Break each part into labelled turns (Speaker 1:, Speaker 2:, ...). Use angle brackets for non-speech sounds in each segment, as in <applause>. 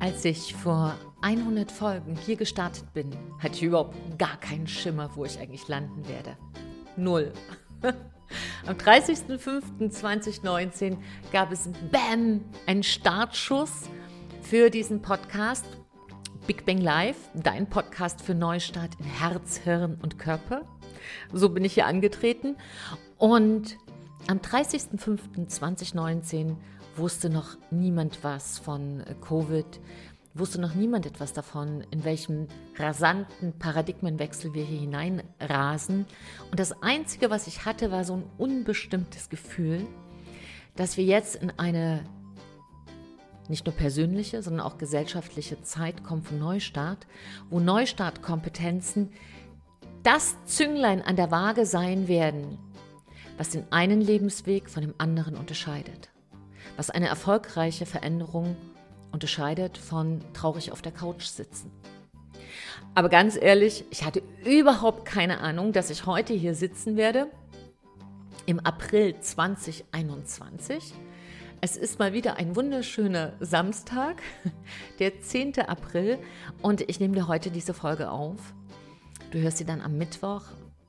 Speaker 1: Als ich vor 100 Folgen hier gestartet bin, hatte ich überhaupt gar keinen Schimmer, wo ich eigentlich landen werde. Null. <laughs> Am 30.05.2019 gab es BAM, einen Startschuss für diesen Podcast Big Bang Live, dein Podcast für Neustart in Herz, Hirn und Körper. So bin ich hier angetreten. Und am 30.05.2019 wusste noch niemand was von äh, Covid, wusste noch niemand etwas davon, in welchem rasanten Paradigmenwechsel wir hier hineinrasen. Und das Einzige, was ich hatte, war so ein unbestimmtes Gefühl, dass wir jetzt in eine nicht nur persönliche, sondern auch gesellschaftliche Zeit kommen von Neustart, wo Neustartkompetenzen das Zünglein an der Waage sein werden, was den einen Lebensweg von dem anderen unterscheidet was eine erfolgreiche Veränderung unterscheidet von traurig auf der Couch sitzen. Aber ganz ehrlich, ich hatte überhaupt keine Ahnung, dass ich heute hier sitzen werde im April 2021. Es ist mal wieder ein wunderschöner Samstag, <laughs> der 10. April, und ich nehme dir heute diese Folge auf. Du hörst sie dann am Mittwoch,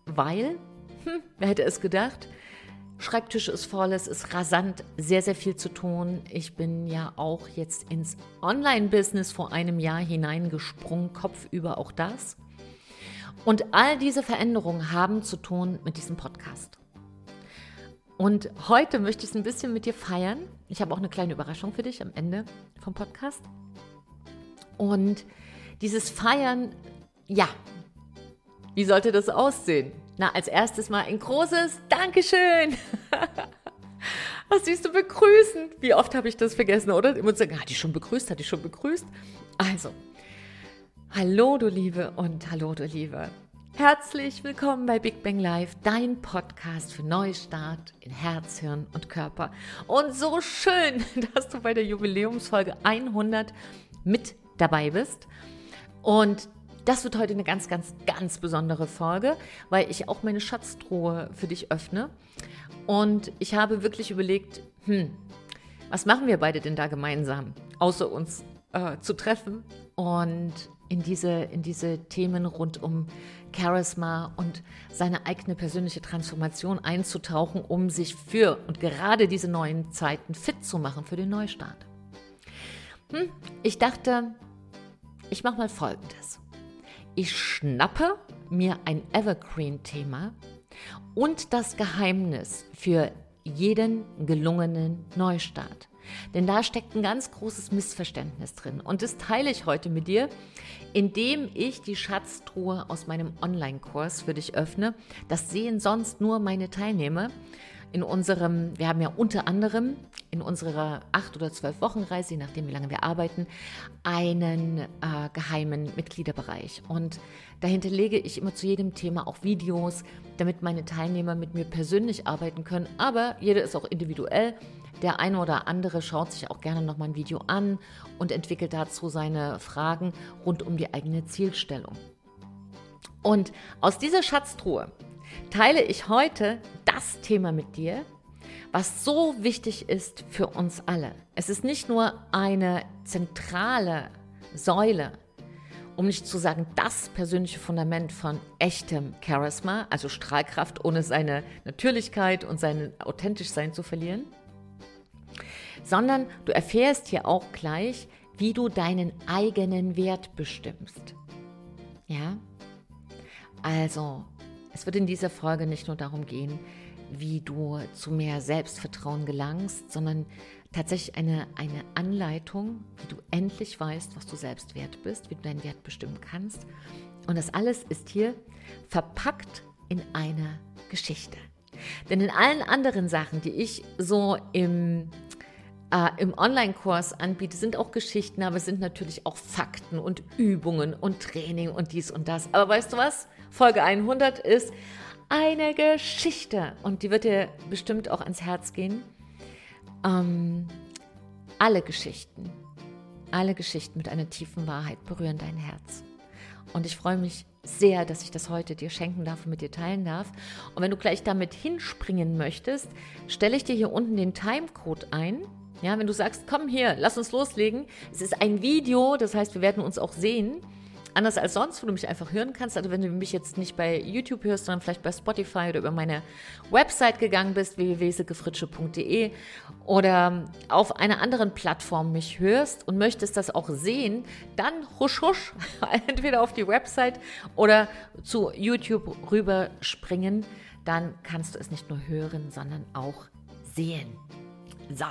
Speaker 1: weil, hm, wer hätte es gedacht, Schreibtisch ist voll, es ist rasant, sehr, sehr viel zu tun. Ich bin ja auch jetzt ins Online-Business vor einem Jahr hineingesprungen, kopfüber auch das. Und all diese Veränderungen haben zu tun mit diesem Podcast. Und heute möchte ich es ein bisschen mit dir feiern. Ich habe auch eine kleine Überraschung für dich am Ende vom Podcast. Und dieses Feiern, ja, wie sollte das aussehen? Na, als erstes mal ein großes Dankeschön. <laughs> Was siehst du begrüßen? Wie oft habe ich das vergessen, oder? Immer sagen, hat die schon begrüßt, hat die schon begrüßt. Also, hallo du Liebe und hallo du Liebe. Herzlich willkommen bei Big Bang Live, dein Podcast für Neustart in Herz, Hirn und Körper. Und so schön, <laughs> dass du bei der Jubiläumsfolge 100 mit dabei bist. Und das wird heute eine ganz, ganz, ganz besondere Folge, weil ich auch meine Schatztruhe für dich öffne. Und ich habe wirklich überlegt, hm, was machen wir beide denn da gemeinsam, außer uns äh, zu treffen und in diese, in diese Themen rund um Charisma und seine eigene persönliche Transformation einzutauchen, um sich für und gerade diese neuen Zeiten fit zu machen für den Neustart. Hm, ich dachte, ich mache mal Folgendes. Ich schnappe mir ein Evergreen-Thema und das Geheimnis für jeden gelungenen Neustart. Denn da steckt ein ganz großes Missverständnis drin. Und das teile ich heute mit dir, indem ich die Schatztruhe aus meinem Online-Kurs für dich öffne. Das sehen sonst nur meine Teilnehmer in unserem, wir haben ja unter anderem in unserer acht oder zwölf Wochen Reise, je nachdem wie lange wir arbeiten, einen äh, geheimen Mitgliederbereich. Und dahinter lege ich immer zu jedem Thema auch Videos, damit meine Teilnehmer mit mir persönlich arbeiten können. Aber jeder ist auch individuell. Der eine oder andere schaut sich auch gerne nochmal ein Video an und entwickelt dazu seine Fragen rund um die eigene Zielstellung. Und aus dieser Schatztruhe teile ich heute das Thema mit dir, was so wichtig ist für uns alle. Es ist nicht nur eine zentrale Säule, um nicht zu sagen das persönliche Fundament von echtem Charisma, also Strahlkraft ohne seine Natürlichkeit und sein Authentischsein zu verlieren, sondern du erfährst hier auch gleich, wie du deinen eigenen Wert bestimmst. Ja? Also, es wird in dieser Folge nicht nur darum gehen, wie du zu mehr Selbstvertrauen gelangst, sondern tatsächlich eine, eine Anleitung, wie du endlich weißt, was du selbst wert bist, wie du deinen Wert bestimmen kannst. Und das alles ist hier verpackt in einer Geschichte. Denn in allen anderen Sachen, die ich so im, äh, im Online-Kurs anbiete, sind auch Geschichten, aber es sind natürlich auch Fakten und Übungen und Training und dies und das. Aber weißt du was? Folge 100 ist eine Geschichte und die wird dir bestimmt auch ans Herz gehen. Ähm, alle Geschichten, alle Geschichten mit einer tiefen Wahrheit berühren dein Herz. Und ich freue mich sehr, dass ich das heute dir schenken darf und mit dir teilen darf. Und wenn du gleich damit hinspringen möchtest, stelle ich dir hier unten den Timecode ein. Ja, wenn du sagst, komm hier, lass uns loslegen. Es ist ein Video, das heißt, wir werden uns auch sehen. Anders als sonst, wo du mich einfach hören kannst. Also wenn du mich jetzt nicht bei YouTube hörst, sondern vielleicht bei Spotify oder über meine Website gegangen bist, www.sekefritsche.de oder auf einer anderen Plattform mich hörst und möchtest das auch sehen, dann husch husch, <laughs> entweder auf die Website oder zu YouTube rüberspringen. Dann kannst du es nicht nur hören, sondern auch sehen. So.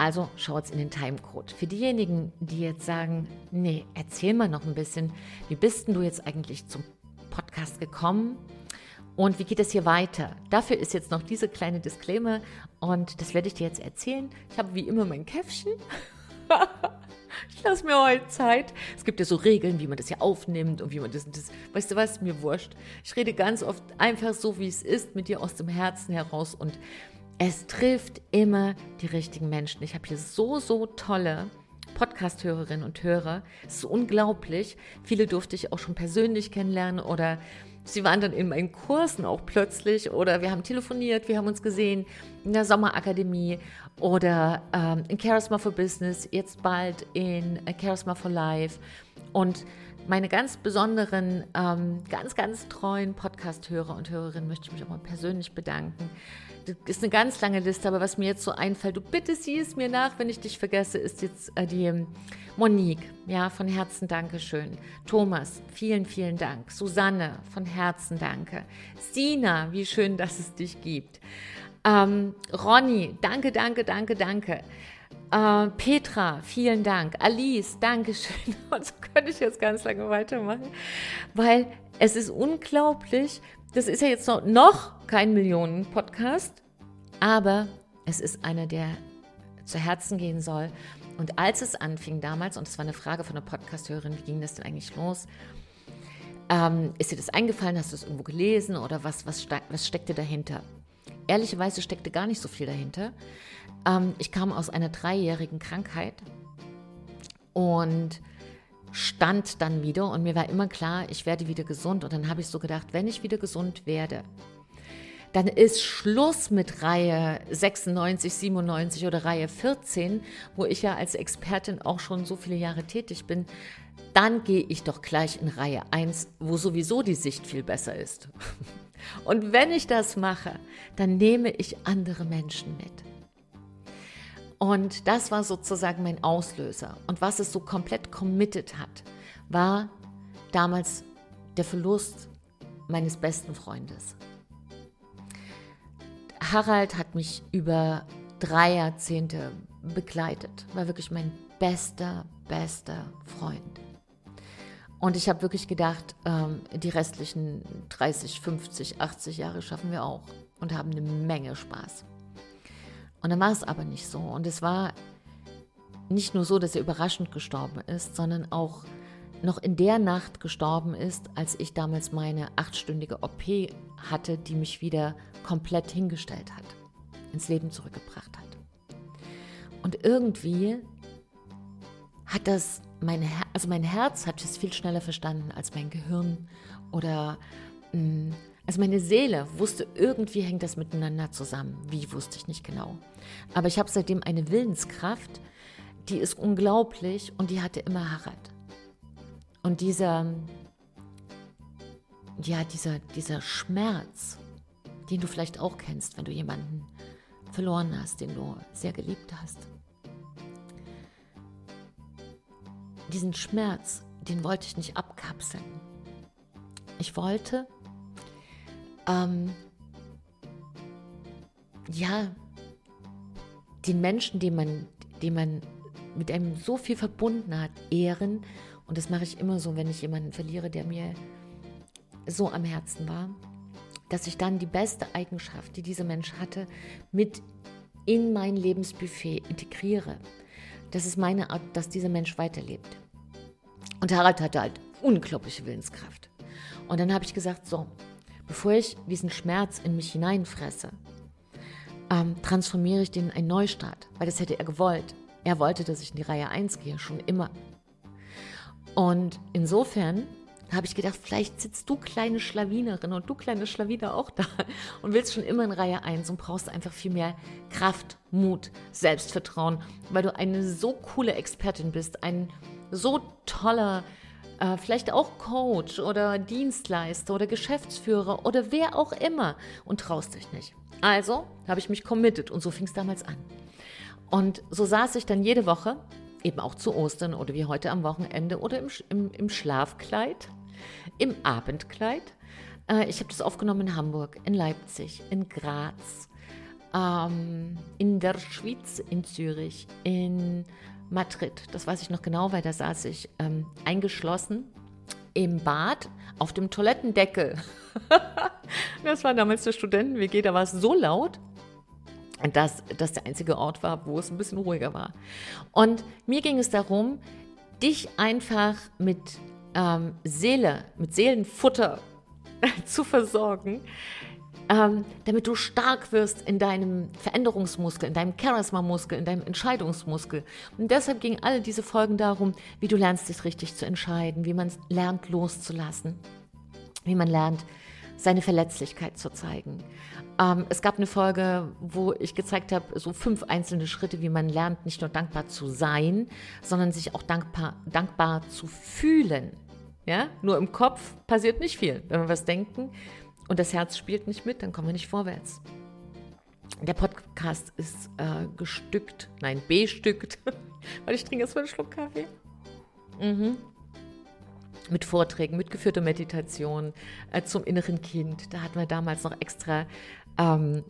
Speaker 1: Also schaut's in den Timecode. Für diejenigen, die jetzt sagen, nee, erzähl mal noch ein bisschen, wie bist denn du jetzt eigentlich zum Podcast gekommen? Und wie geht es hier weiter? Dafür ist jetzt noch diese kleine Disclaimer und das werde ich dir jetzt erzählen. Ich habe wie immer mein Käffchen. <laughs> ich lasse mir heute Zeit. Es gibt ja so Regeln, wie man das hier aufnimmt und wie man das das. Weißt du was? Mir wurscht. Ich rede ganz oft einfach so, wie es ist, mit dir aus dem Herzen heraus und es trifft immer die richtigen Menschen. Ich habe hier so, so tolle Podcast-Hörerinnen und Hörer. Es ist unglaublich. Viele durfte ich auch schon persönlich kennenlernen oder sie waren dann in meinen Kursen auch plötzlich oder wir haben telefoniert, wir haben uns gesehen in der Sommerakademie oder ähm, in Charisma for Business, jetzt bald in Charisma for Life und meine ganz besonderen, ähm, ganz, ganz treuen Podcast-Hörer und Hörerinnen möchte ich mich auch mal persönlich bedanken. Ist eine ganz lange Liste, aber was mir jetzt so einfällt, du bitte sieh es mir nach, wenn ich dich vergesse, ist jetzt äh, die ähm, Monique. Ja, von Herzen Dankeschön. Thomas, vielen, vielen Dank. Susanne, von Herzen danke. Sina, wie schön, dass es dich gibt. Ähm, Ronny, danke, danke, danke, danke. Äh, Petra, vielen Dank. Alice, danke schön. Und <laughs> so könnte ich jetzt ganz lange weitermachen, weil es ist unglaublich. Das ist ja jetzt noch, noch kein Millionen-Podcast, aber es ist einer, der zu Herzen gehen soll. Und als es anfing damals, und es war eine Frage von einer Podcast-Hörerin, wie ging das denn eigentlich los? Ähm, ist dir das eingefallen? Hast du es irgendwo gelesen oder was, was, was steckte dahinter? Ehrlicherweise steckte gar nicht so viel dahinter. Ähm, ich kam aus einer dreijährigen Krankheit und stand dann wieder und mir war immer klar, ich werde wieder gesund. Und dann habe ich so gedacht, wenn ich wieder gesund werde, dann ist Schluss mit Reihe 96, 97 oder Reihe 14, wo ich ja als Expertin auch schon so viele Jahre tätig bin. Dann gehe ich doch gleich in Reihe 1, wo sowieso die Sicht viel besser ist. <laughs> Und wenn ich das mache, dann nehme ich andere Menschen mit. Und das war sozusagen mein Auslöser. Und was es so komplett committed hat, war damals der Verlust meines besten Freundes. Harald hat mich über drei Jahrzehnte begleitet, war wirklich mein bester, bester Freund. Und ich habe wirklich gedacht, ähm, die restlichen 30, 50, 80 Jahre schaffen wir auch und haben eine Menge Spaß. Und dann war es aber nicht so. Und es war nicht nur so, dass er überraschend gestorben ist, sondern auch noch in der Nacht gestorben ist, als ich damals meine achtstündige OP hatte, die mich wieder komplett hingestellt hat, ins Leben zurückgebracht hat. Und irgendwie hat das mein Herz, also mein Herz hat es viel schneller verstanden als mein Gehirn oder mh, mm, also meine Seele wusste, irgendwie hängt das miteinander zusammen. Wie wusste ich nicht genau. Aber ich habe seitdem eine Willenskraft, die ist unglaublich und die hatte immer Harald. Und dieser, ja, dieser, dieser Schmerz, den du vielleicht auch kennst, wenn du jemanden verloren hast, den du sehr geliebt hast. Diesen Schmerz, den wollte ich nicht abkapseln. Ich wollte, ähm, ja, den Menschen, den man, den man mit einem so viel verbunden hat, ehren. Und das mache ich immer so, wenn ich jemanden verliere, der mir so am Herzen war, dass ich dann die beste Eigenschaft, die dieser Mensch hatte, mit in mein Lebensbuffet integriere. Das ist meine Art, dass dieser Mensch weiterlebt. Und Harald hatte halt unglaubliche Willenskraft. Und dann habe ich gesagt, so, Bevor ich diesen Schmerz in mich hineinfresse, ähm, transformiere ich den in einen Neustart, weil das hätte er gewollt. Er wollte, dass ich in die Reihe 1 gehe, schon immer. Und insofern habe ich gedacht, vielleicht sitzt du kleine Schlawinerin und du kleine Schlawiner auch da und willst schon immer in Reihe 1 und brauchst einfach viel mehr Kraft, Mut, Selbstvertrauen, weil du eine so coole Expertin bist, ein so toller, äh, vielleicht auch Coach oder Dienstleister oder Geschäftsführer oder wer auch immer und traust dich nicht. Also habe ich mich committed und so fing es damals an. Und so saß ich dann jede Woche, eben auch zu Ostern oder wie heute am Wochenende oder im, im, im Schlafkleid, im Abendkleid. Äh, ich habe das aufgenommen in Hamburg, in Leipzig, in Graz, ähm, in der Schweiz, in Zürich, in Madrid. Das weiß ich noch genau, weil da saß ich ähm, eingeschlossen im Bad auf dem Toilettendeckel. <laughs> das war damals der Studenten-WG, da war es so laut, dass das der einzige Ort war, wo es ein bisschen ruhiger war. Und mir ging es darum, dich einfach mit ähm, Seele, mit Seelenfutter <laughs> zu versorgen, ähm, damit du stark wirst in deinem Veränderungsmuskel, in deinem Charisma-Muskel, in deinem Entscheidungsmuskel. Und deshalb gingen alle diese Folgen darum, wie du lernst, dich richtig zu entscheiden, wie man lernt, loszulassen, wie man lernt, seine Verletzlichkeit zu zeigen. Ähm, es gab eine Folge, wo ich gezeigt habe, so fünf einzelne Schritte, wie man lernt, nicht nur dankbar zu sein, sondern sich auch dankbar, dankbar zu fühlen. Ja? Nur im Kopf passiert nicht viel. Wenn wir was denken und das Herz spielt nicht mit, dann kommen wir nicht vorwärts. Der Podcast ist äh, gestückt, nein, bestückt, <laughs> weil ich trinke jetzt mal einen Schluck Kaffee. Mhm mit Vorträgen, mit geführter Meditation äh, zum inneren Kind. Da hatten wir damals noch extra ähm,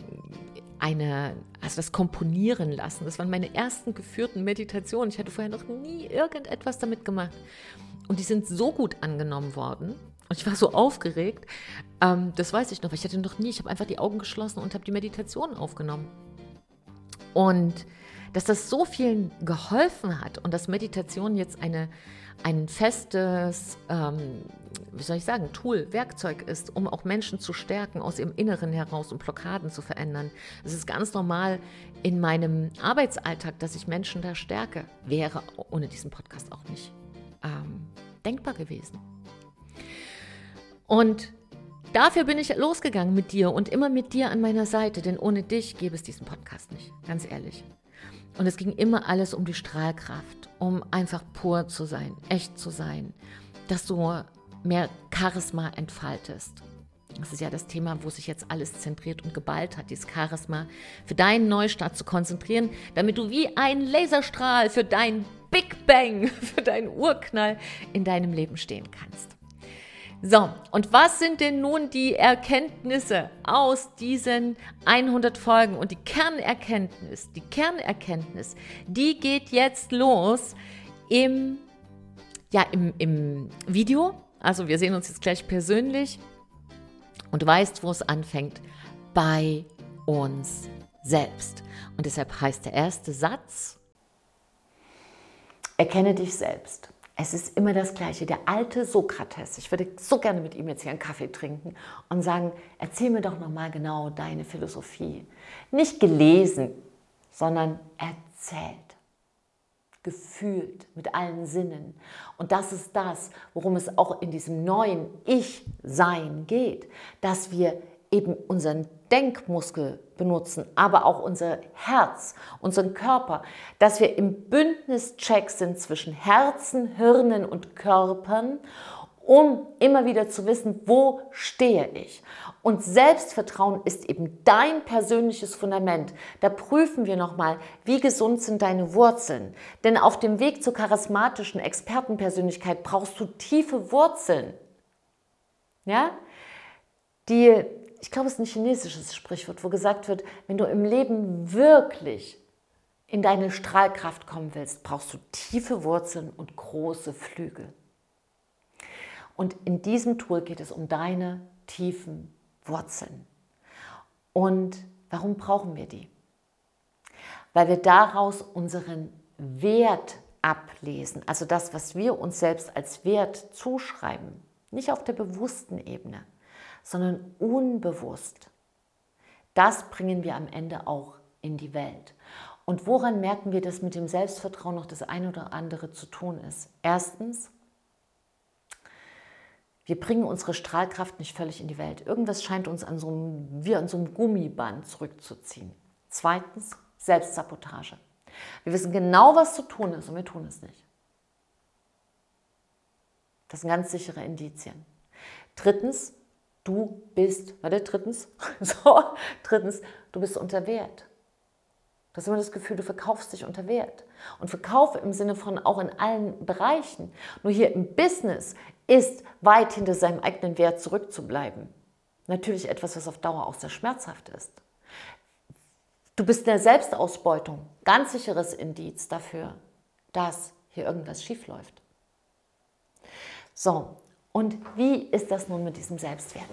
Speaker 1: eine, also das Komponieren lassen. Das waren meine ersten geführten Meditationen. Ich hatte vorher noch nie irgendetwas damit gemacht. Und die sind so gut angenommen worden. Und ich war so aufgeregt. Ähm, das weiß ich noch, ich hatte noch nie. Ich habe einfach die Augen geschlossen und habe die Meditation aufgenommen. Und dass das so vielen geholfen hat und dass Meditation jetzt eine ein festes, ähm, wie soll ich sagen, Tool, Werkzeug ist, um auch Menschen zu stärken aus ihrem Inneren heraus und Blockaden zu verändern. Es ist ganz normal in meinem Arbeitsalltag, dass ich Menschen da stärke. Wäre ohne diesen Podcast auch nicht ähm, denkbar gewesen. Und dafür bin ich losgegangen mit dir und immer mit dir an meiner Seite, denn ohne dich gäbe es diesen Podcast nicht, ganz ehrlich. Und es ging immer alles um die Strahlkraft, um einfach pur zu sein, echt zu sein, dass du mehr Charisma entfaltest. Das ist ja das Thema, wo sich jetzt alles zentriert und geballt hat, dieses Charisma für deinen Neustart zu konzentrieren, damit du wie ein Laserstrahl für dein Big Bang, <laughs> für deinen Urknall in deinem Leben stehen kannst. So, und was sind denn nun die Erkenntnisse aus diesen 100 Folgen? Und die Kernerkenntnis, die Kernerkenntnis, die geht jetzt los im, ja, im, im Video. Also wir sehen uns jetzt gleich persönlich und weißt, wo es anfängt, bei uns selbst. Und deshalb heißt der erste Satz, erkenne dich selbst. Es ist immer das Gleiche. Der alte Sokrates, ich würde so gerne mit ihm jetzt hier einen Kaffee trinken und sagen, erzähl mir doch nochmal genau deine Philosophie. Nicht gelesen, sondern erzählt, gefühlt, mit allen Sinnen. Und das ist das, worum es auch in diesem neuen Ich-Sein geht, dass wir eben unseren Denkmuskel benutzen, aber auch unser Herz, unseren Körper, dass wir im Bündnischeck sind zwischen Herzen, Hirnen und Körpern, um immer wieder zu wissen, wo stehe ich. Und Selbstvertrauen ist eben dein persönliches Fundament. Da prüfen wir nochmal, wie gesund sind deine Wurzeln. Denn auf dem Weg zur charismatischen Expertenpersönlichkeit brauchst du tiefe Wurzeln. Ja? Die ich glaube, es ist ein chinesisches Sprichwort, wo gesagt wird, wenn du im Leben wirklich in deine Strahlkraft kommen willst, brauchst du tiefe Wurzeln und große Flügel. Und in diesem Tool geht es um deine tiefen Wurzeln. Und warum brauchen wir die? Weil wir daraus unseren Wert ablesen, also das, was wir uns selbst als Wert zuschreiben, nicht auf der bewussten Ebene, sondern unbewusst. Das bringen wir am Ende auch in die Welt. Und woran merken wir, dass mit dem Selbstvertrauen noch das eine oder andere zu tun ist? Erstens, wir bringen unsere Strahlkraft nicht völlig in die Welt. Irgendwas scheint uns an so einem, wie an so einem Gummiband zurückzuziehen. Zweitens, Selbstsabotage. Wir wissen genau, was zu tun ist und wir tun es nicht. Das sind ganz sichere Indizien. Drittens, du bist, warte, drittens, <laughs> so, drittens, du bist unter Wert. Du hast immer das Gefühl, du verkaufst dich unter Wert. Und Verkauf im Sinne von auch in allen Bereichen. Nur hier im Business ist weit hinter seinem eigenen Wert zurückzubleiben. Natürlich etwas, was auf Dauer auch sehr schmerzhaft ist. Du bist in der Selbstausbeutung. Ganz sicheres Indiz dafür, dass hier irgendwas schiefläuft. So, und wie ist das nun mit diesem Selbstwert?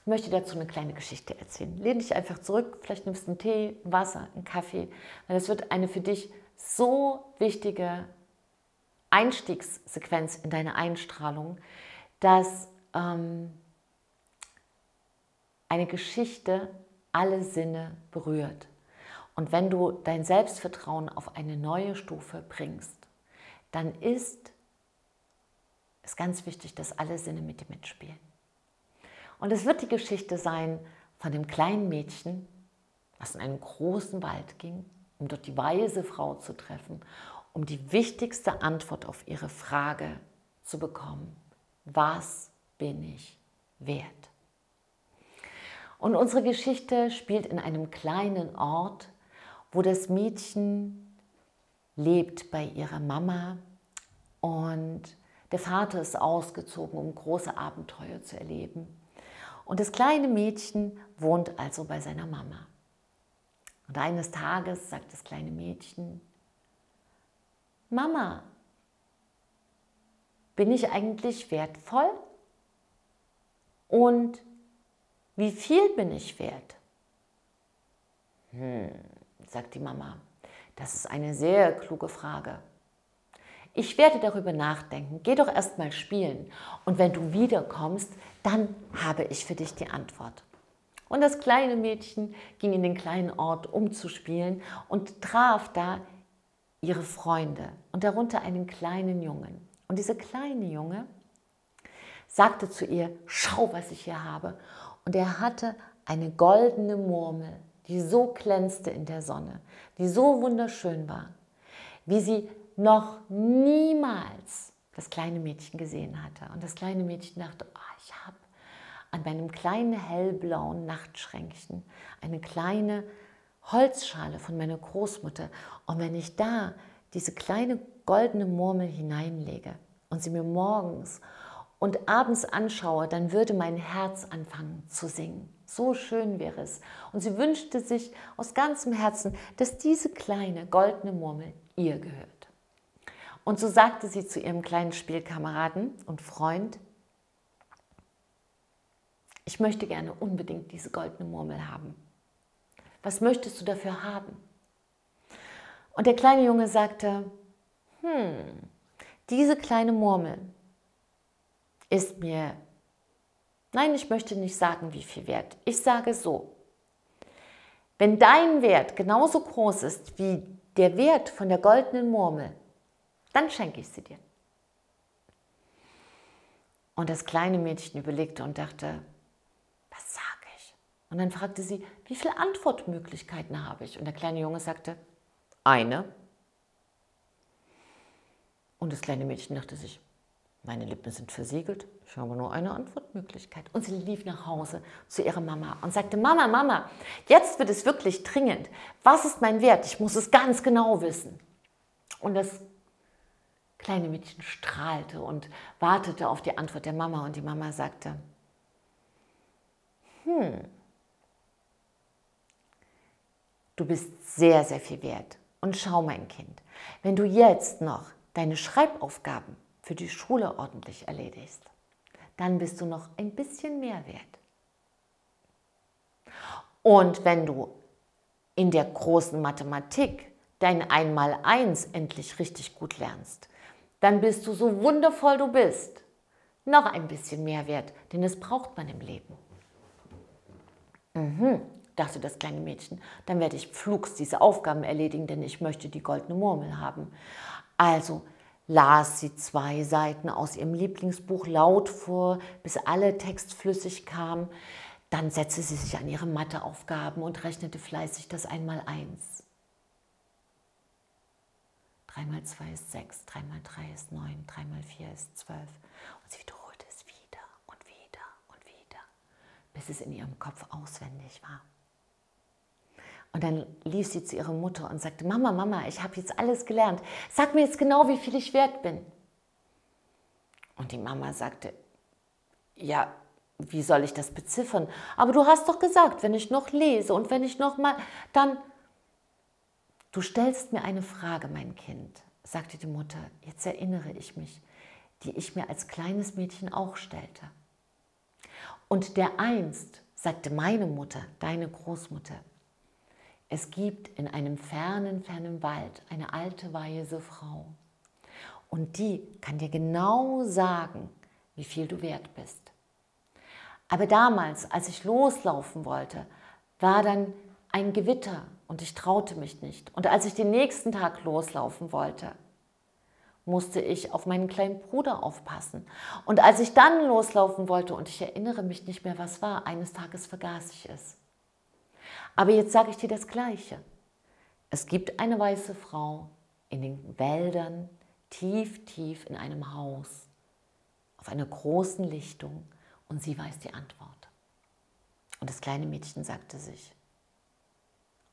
Speaker 1: Ich möchte dazu eine kleine Geschichte erzählen. Lehn dich einfach zurück, vielleicht nimmst du einen Tee, Wasser, einen Kaffee, weil es wird eine für dich so wichtige Einstiegssequenz in deine Einstrahlung, dass ähm, eine Geschichte alle Sinne berührt. Und wenn du dein Selbstvertrauen auf eine neue Stufe bringst, dann ist es ganz wichtig, dass alle Sinne mit dir mitspielen. Und es wird die Geschichte sein von dem kleinen Mädchen, was in einen großen Wald ging, um dort die weise Frau zu treffen, um die wichtigste Antwort auf ihre Frage zu bekommen. Was bin ich wert? Und unsere Geschichte spielt in einem kleinen Ort, wo das Mädchen lebt bei ihrer Mama und der Vater ist ausgezogen, um große Abenteuer zu erleben. Und das kleine Mädchen wohnt also bei seiner Mama. Und eines Tages sagt das kleine Mädchen, Mama, bin ich eigentlich wertvoll? Und wie viel bin ich wert? Hm, sagt die Mama, das ist eine sehr kluge Frage. Ich werde darüber nachdenken. Geh doch erst mal spielen. Und wenn du wiederkommst, dann habe ich für dich die Antwort. Und das kleine Mädchen ging in den kleinen Ort, um zu spielen und traf da ihre Freunde und darunter einen kleinen Jungen. Und dieser kleine Junge sagte zu ihr, schau, was ich hier habe. Und er hatte eine goldene Murmel, die so glänzte in der Sonne, die so wunderschön war, wie sie noch niemals das kleine Mädchen gesehen hatte. Und das kleine Mädchen dachte, oh, ich habe an meinem kleinen hellblauen Nachtschränkchen eine kleine Holzschale von meiner Großmutter. Und wenn ich da diese kleine goldene Murmel hineinlege und sie mir morgens und abends anschaue, dann würde mein Herz anfangen zu singen. So schön wäre es. Und sie wünschte sich aus ganzem Herzen, dass diese kleine goldene Murmel ihr gehört. Und so sagte sie zu ihrem kleinen Spielkameraden und Freund, ich möchte gerne unbedingt diese goldene Murmel haben. Was möchtest du dafür haben? Und der kleine Junge sagte, hm, diese kleine Murmel ist mir, nein, ich möchte nicht sagen, wie viel wert. Ich sage so, wenn dein Wert genauso groß ist wie der Wert von der goldenen Murmel, dann schenke ich sie dir. Und das kleine Mädchen überlegte und dachte, was sage ich? Und dann fragte sie, wie viele Antwortmöglichkeiten habe ich? Und der kleine Junge sagte, eine. Und das kleine Mädchen dachte sich, meine Lippen sind versiegelt, ich habe nur eine Antwortmöglichkeit. Und sie lief nach Hause zu ihrer Mama und sagte, Mama, Mama, jetzt wird es wirklich dringend. Was ist mein Wert? Ich muss es ganz genau wissen. Und das kleine Mädchen strahlte und wartete auf die Antwort der Mama und die Mama sagte, hm, du bist sehr, sehr viel wert. Und schau, mein Kind, wenn du jetzt noch deine Schreibaufgaben für die Schule ordentlich erledigst, dann bist du noch ein bisschen mehr wert. Und wenn du in der großen Mathematik dein Einmaleins endlich richtig gut lernst, dann bist du so wundervoll du bist. Noch ein bisschen mehr wert, denn das braucht man im Leben. Mhm, dachte das kleine Mädchen, dann werde ich flugs diese Aufgaben erledigen, denn ich möchte die goldene Murmel haben. Also, las sie zwei Seiten aus ihrem Lieblingsbuch laut vor, bis alle Text flüssig kam. Dann setzte sie sich an ihre Matheaufgaben und rechnete fleißig das Einmaleins. 3 mal 2 ist 6, 3 mal 3 ist 9, 3 mal 4 ist 12. Und sie wiederholte es wieder und wieder und wieder, bis es in ihrem Kopf auswendig war. Und dann lief sie zu ihrer Mutter und sagte, Mama, Mama, ich habe jetzt alles gelernt. Sag mir jetzt genau, wie viel ich wert bin. Und die Mama sagte, ja, wie soll ich das beziffern? Aber du hast doch gesagt, wenn ich noch lese und wenn ich noch mal, dann, du stellst mir eine Frage, mein Kind, sagte die Mutter, jetzt erinnere ich mich, die ich mir als kleines Mädchen auch stellte. Und der einst, sagte meine Mutter, deine Großmutter, es gibt in einem fernen, fernen Wald eine alte, weise Frau. Und die kann dir genau sagen, wie viel du wert bist. Aber damals, als ich loslaufen wollte, war dann ein Gewitter und ich traute mich nicht. Und als ich den nächsten Tag loslaufen wollte, musste ich auf meinen kleinen Bruder aufpassen. Und als ich dann loslaufen wollte und ich erinnere mich nicht mehr, was war, eines Tages vergaß ich es. Aber jetzt sage ich dir das Gleiche. Es gibt eine weiße Frau in den Wäldern, tief, tief in einem Haus, auf einer großen Lichtung und sie weiß die Antwort. Und das kleine Mädchen sagte sich,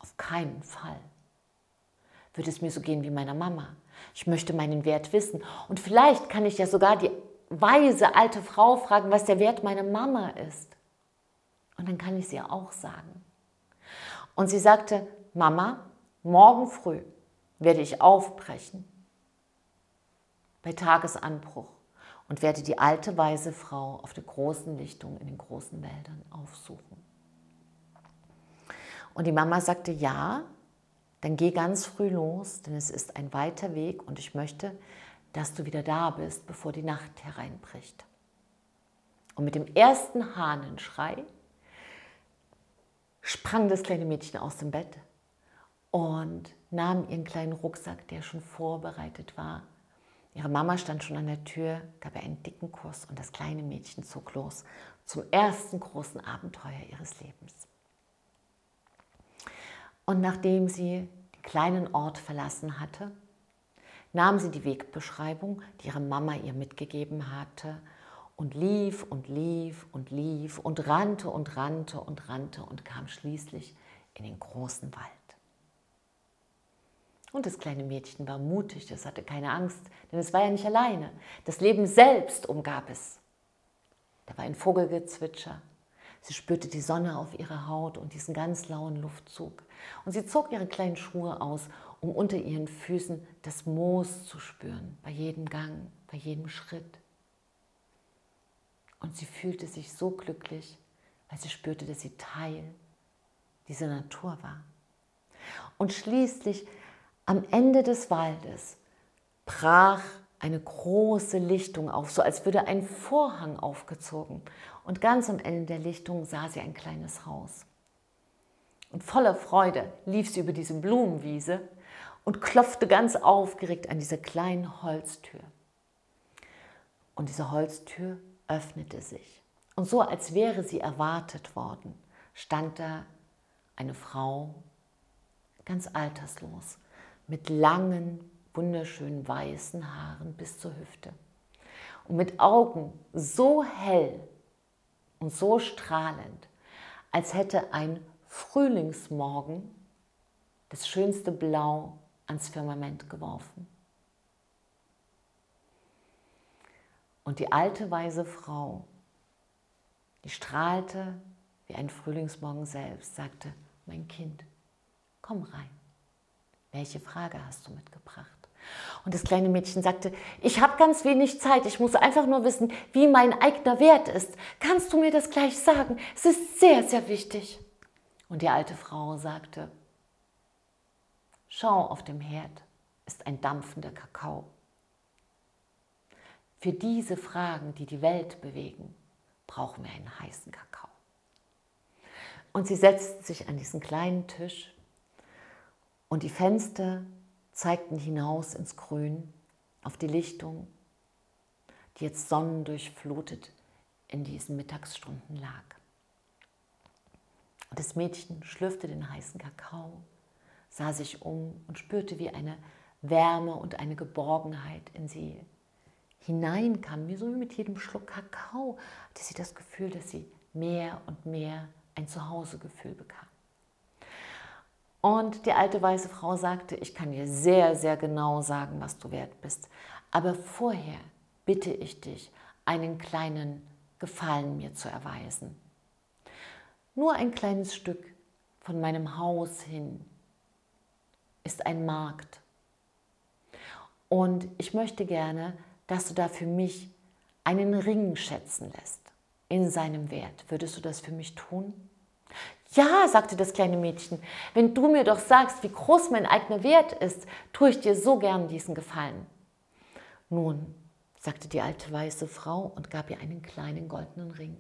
Speaker 1: auf keinen Fall wird es mir so gehen wie meiner Mama. Ich möchte meinen Wert wissen. Und vielleicht kann ich ja sogar die weise alte Frau fragen, was der Wert meiner Mama ist. Und dann kann ich sie auch sagen. Und sie sagte, Mama, morgen früh werde ich aufbrechen bei Tagesanbruch und werde die alte weise Frau auf der großen Lichtung in den großen Wäldern aufsuchen. Und die Mama sagte, ja, dann geh ganz früh los, denn es ist ein weiter Weg und ich möchte, dass du wieder da bist, bevor die Nacht hereinbricht. Und mit dem ersten Hahnenschrei sprang das kleine Mädchen aus dem Bett und nahm ihren kleinen Rucksack, der schon vorbereitet war. Ihre Mama stand schon an der Tür, gab ihr einen dicken Kuss und das kleine Mädchen zog los zum ersten großen Abenteuer ihres Lebens. Und nachdem sie den kleinen Ort verlassen hatte, nahm sie die Wegbeschreibung, die ihre Mama ihr mitgegeben hatte, und lief und lief und lief und rannte und rannte und rannte und kam schließlich in den großen Wald. Und das kleine Mädchen war mutig, es hatte keine Angst, denn es war ja nicht alleine. Das Leben selbst umgab es. Da war ein Vogelgezwitscher. Sie spürte die Sonne auf ihrer Haut und diesen ganz lauen Luftzug. Und sie zog ihre kleinen Schuhe aus, um unter ihren Füßen das Moos zu spüren, bei jedem Gang, bei jedem Schritt. Und sie fühlte sich so glücklich, weil sie spürte, dass sie Teil dieser Natur war. Und schließlich am Ende des Waldes brach eine große Lichtung auf, so als würde ein Vorhang aufgezogen. Und ganz am Ende der Lichtung sah sie ein kleines Haus. Und voller Freude lief sie über diese Blumenwiese und klopfte ganz aufgeregt an dieser kleinen Holztür. Und diese Holztür öffnete sich. Und so, als wäre sie erwartet worden, stand da eine Frau, ganz alterslos, mit langen, wunderschönen weißen Haaren bis zur Hüfte und mit Augen so hell und so strahlend, als hätte ein Frühlingsmorgen das schönste Blau ans Firmament geworfen. Und die alte weise Frau, die strahlte wie ein Frühlingsmorgen selbst, sagte, mein Kind, komm rein. Welche Frage hast du mitgebracht? Und das kleine Mädchen sagte, ich habe ganz wenig Zeit, ich muss einfach nur wissen, wie mein eigener Wert ist. Kannst du mir das gleich sagen? Es ist sehr, sehr wichtig. Und die alte Frau sagte, schau auf dem Herd ist ein dampfender Kakao. Für diese Fragen, die die Welt bewegen, brauchen wir einen heißen Kakao. Und sie setzten sich an diesen kleinen Tisch und die Fenster zeigten hinaus ins Grün auf die Lichtung, die jetzt sonnendurchflutet in diesen Mittagsstunden lag. Das Mädchen schlürfte den heißen Kakao, sah sich um und spürte, wie eine Wärme und eine Geborgenheit in sie hineinkam. Wie so wie mit jedem Schluck Kakao hatte sie das Gefühl, dass sie mehr und mehr ein Zuhausegefühl bekam. Und die alte weiße Frau sagte, ich kann dir sehr, sehr genau sagen, was du wert bist. Aber vorher bitte ich dich, einen kleinen Gefallen mir zu erweisen. Nur ein kleines Stück von meinem Haus hin ist ein Markt. Und ich möchte gerne, dass du da für mich einen Ring schätzen lässt in seinem Wert. Würdest du das für mich tun? Ja, sagte das kleine Mädchen, wenn du mir doch sagst, wie groß mein eigener Wert ist, tue ich dir so gern diesen Gefallen. Nun, sagte die alte weiße Frau und gab ihr einen kleinen goldenen Ring.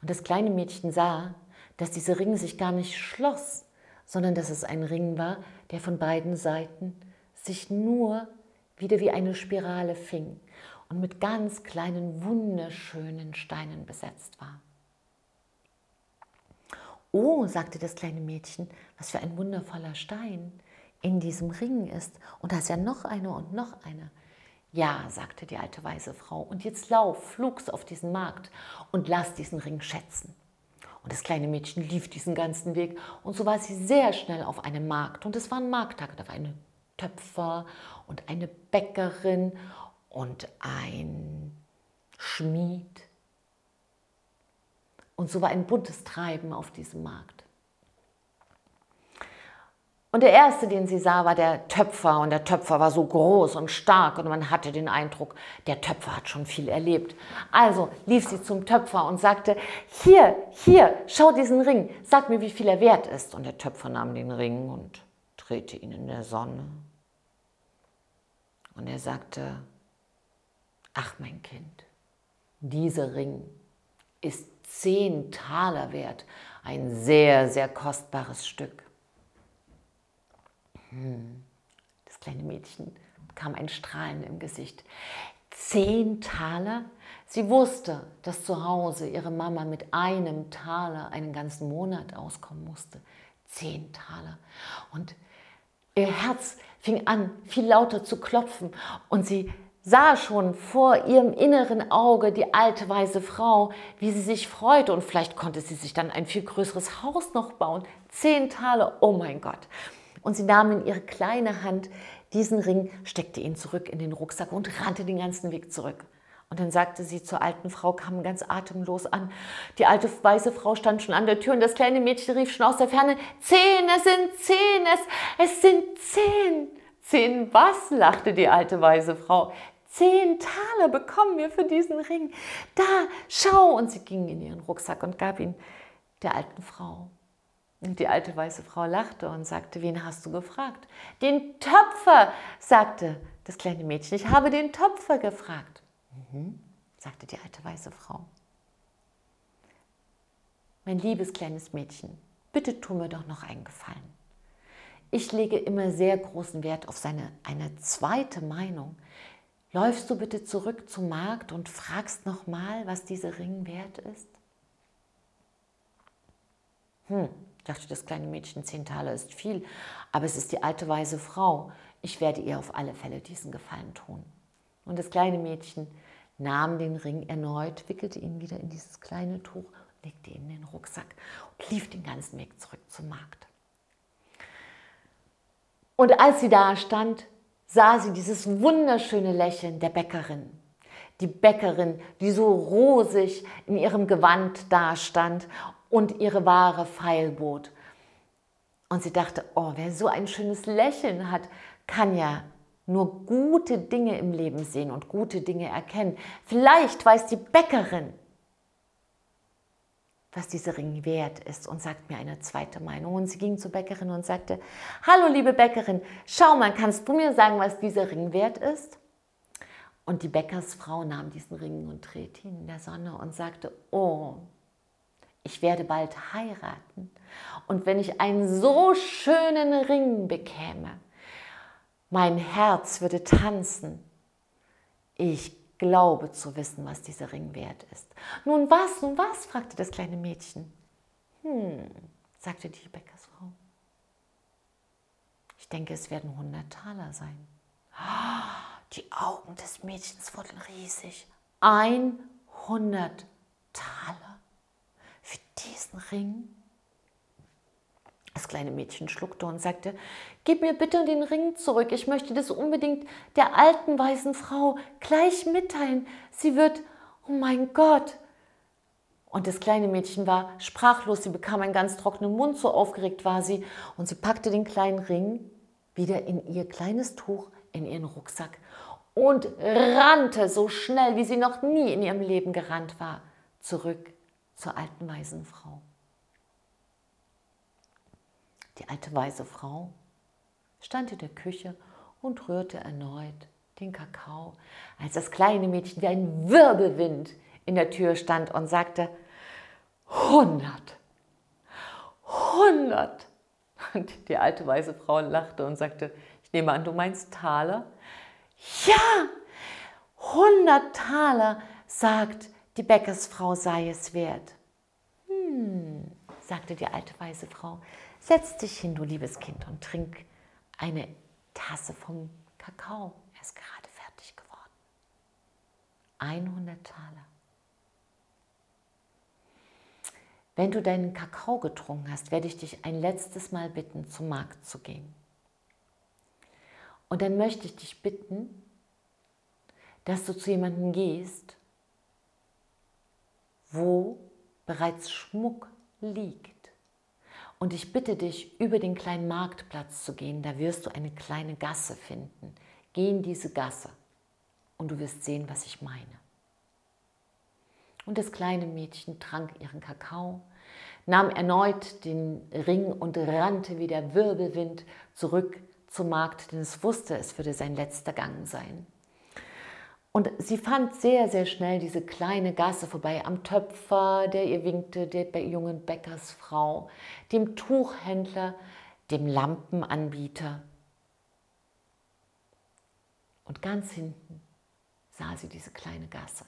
Speaker 1: Und das kleine Mädchen sah, dass dieser Ring sich gar nicht schloss, sondern dass es ein Ring war, der von beiden Seiten sich nur wieder wie eine Spirale fing und mit ganz kleinen, wunderschönen Steinen besetzt war. Oh, sagte das kleine Mädchen, was für ein wundervoller Stein in diesem Ring ist. Und da ist ja noch einer und noch einer. Ja, sagte die alte weise Frau, und jetzt lauf flugs auf diesen Markt und lass diesen Ring schätzen. Und das kleine Mädchen lief diesen ganzen Weg und so war sie sehr schnell auf einem Markt. Und es war ein Markttag, da war eine Töpfer und eine Bäckerin und ein Schmied und so war ein buntes Treiben auf diesem Markt. Und der erste, den sie sah, war der Töpfer. Und der Töpfer war so groß und stark und man hatte den Eindruck, der Töpfer hat schon viel erlebt. Also lief sie zum Töpfer und sagte, hier, hier, schau diesen Ring, sag mir, wie viel er wert ist. Und der Töpfer nahm den Ring und drehte ihn in der Sonne. Und er sagte, ach mein Kind, dieser Ring ist zehn Taler wert. Ein sehr, sehr kostbares Stück. Hm. Das kleine Mädchen bekam ein Strahlen im Gesicht. Zehn Taler? Sie wusste, dass zu Hause ihre Mama mit einem Taler einen ganzen Monat auskommen musste. Zehn Taler. Und ihr Herz fing an, viel lauter zu klopfen und sie sah schon vor ihrem inneren Auge die alte weise Frau, wie sie sich freute und vielleicht konnte sie sich dann ein viel größeres Haus noch bauen. Zehn Taler, oh mein Gott. Und sie nahm in ihre kleine Hand diesen Ring, steckte ihn zurück in den Rucksack und rannte den ganzen Weg zurück. Und dann sagte sie zur alten Frau, kam ganz atemlos an. Die alte weiße Frau stand schon an der Tür und das kleine Mädchen rief schon aus der Ferne, zehn, es sind zehn, es, es sind zehn. Zehn was? lachte die alte weise Frau. Zehn Taler bekommen wir für diesen Ring. Da, schau! Und sie ging in ihren Rucksack und gab ihn der alten Frau. Und die alte weiße Frau lachte und sagte, wen hast du gefragt? Den Töpfer, sagte das kleine Mädchen. Ich habe den Töpfer gefragt. Mhm, sagte die alte weiße Frau. Mein liebes kleines Mädchen, bitte tu mir doch noch einen Gefallen. Ich lege immer sehr großen Wert auf seine, eine zweite Meinung. Läufst du bitte zurück zum Markt und fragst nochmal, was dieser Ring wert ist? Hm, dachte das kleine Mädchen, zehn Taler ist viel, aber es ist die alte weise Frau. Ich werde ihr auf alle Fälle diesen Gefallen tun. Und das kleine Mädchen nahm den Ring erneut, wickelte ihn wieder in dieses kleine Tuch, legte ihn in den Rucksack und lief den ganzen Weg zurück zum Markt. Und als sie da stand, sah sie dieses wunderschöne Lächeln der Bäckerin. Die Bäckerin, die so rosig in ihrem Gewand dastand und ihre Ware feilbot. Und sie dachte, oh, wer so ein schönes Lächeln hat, kann ja nur gute Dinge im Leben sehen und gute Dinge erkennen. Vielleicht weiß die Bäckerin, was dieser Ring wert ist und sagt mir eine zweite Meinung. Und sie ging zur Bäckerin und sagte, hallo liebe Bäckerin, schau mal, kannst du mir sagen, was dieser Ring wert ist? Und die Bäckersfrau nahm diesen Ring und drehte ihn in der Sonne und sagte, oh, ich werde bald heiraten. Und wenn ich einen so schönen Ring bekäme, Mein Herz würde tanzen. Ich glaube zu wissen, was dieser Ring wert ist. Nun was, nun was? fragte das kleine Mädchen. Hm, sagte die Bäckersfrau. Ich denke, es werden 100 Taler sein. Die Augen des Mädchens wurden riesig. 100 Taler für diesen Ring? Das kleine Mädchen schluckte und sagte, Gib mir bitte den Ring zurück. Ich möchte das unbedingt der alten weißen Frau gleich mitteilen. Sie wird, oh mein Gott. Und das kleine Mädchen war sprachlos. Sie bekam einen ganz trockenen Mund, so aufgeregt war sie. Und sie packte den kleinen Ring wieder in ihr kleines Tuch, in ihren Rucksack und rannte so schnell, wie sie noch nie in ihrem Leben gerannt war, zurück zur alten weisen Frau. Die alte weise Frau stand in der Küche und rührte erneut den Kakao, als das kleine Mädchen wie ein Wirbelwind in der Tür stand und sagte, hundert, hundert. Und die alte weise Frau lachte und sagte, ich nehme an, du meinst Taler? Ja, hundert Taler, sagt die Bäckersfrau sei es wert. Hm, sagte die alte weise Frau, Setz dich hin, du liebes Kind, und trink eine Tasse vom Kakao. Er ist gerade fertig geworden. 100 Taler. Wenn du deinen Kakao getrunken hast, werde ich dich ein letztes Mal bitten, zum Markt zu gehen. Und dann möchte ich dich bitten, dass du zu jemandem gehst, wo bereits Schmuck liegt. Und ich bitte dich, über den kleinen Marktplatz zu gehen. Da wirst du eine kleine Gasse finden. Geh in diese Gasse und du wirst sehen, was ich meine. Und das kleine Mädchen trank ihren Kakao, nahm erneut den Ring und rannte wie der Wirbelwind zurück zum Markt, denn es wusste, es würde sein letzter Gang sein. Und sie fand sehr, sehr schnell diese kleine Gasse vorbei am Töpfer, der ihr winkte, der jungen Bäckersfrau, dem Tuchhändler, dem Lampenanbieter. Und ganz hinten sah sie diese kleine Gasse.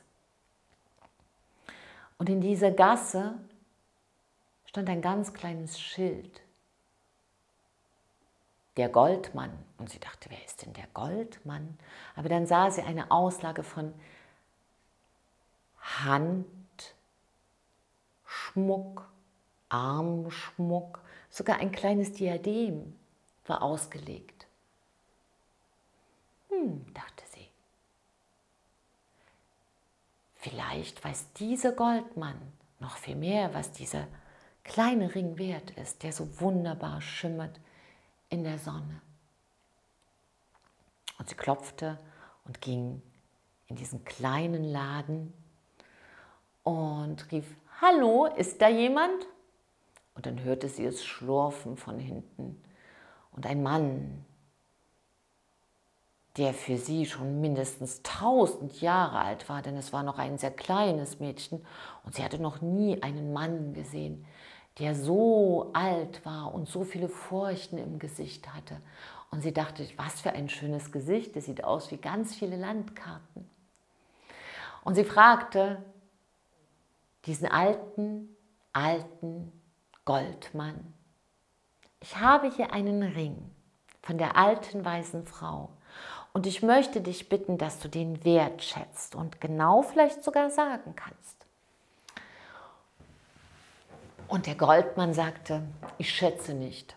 Speaker 1: Und in dieser Gasse stand ein ganz kleines Schild der Goldmann. Und sie dachte, wer ist denn der Goldmann? Aber dann sah sie eine Auslage von Handschmuck, Armschmuck, sogar ein kleines Diadem war ausgelegt. Hm, dachte sie. Vielleicht weiß dieser Goldmann noch viel mehr, was dieser kleine Ring wert ist, der so wunderbar schimmert in der Sonne. Und sie klopfte und ging in diesen kleinen Laden und rief, Hallo, ist da jemand? Und dann hörte sie es schlurfen von hinten. Und ein Mann, der für sie schon mindestens tausend Jahre alt war, denn es war noch ein sehr kleines Mädchen und sie hatte noch nie einen Mann gesehen, der so alt war und so viele Furchen im Gesicht hatte. Und sie dachte, was für ein schönes Gesicht, das sieht aus wie ganz viele Landkarten. Und sie fragte diesen alten, alten Goldmann, ich habe hier einen Ring von der alten weißen Frau und ich möchte dich bitten, dass du den wertschätzt und genau vielleicht sogar sagen kannst. Und der Goldmann sagte, ich schätze nicht.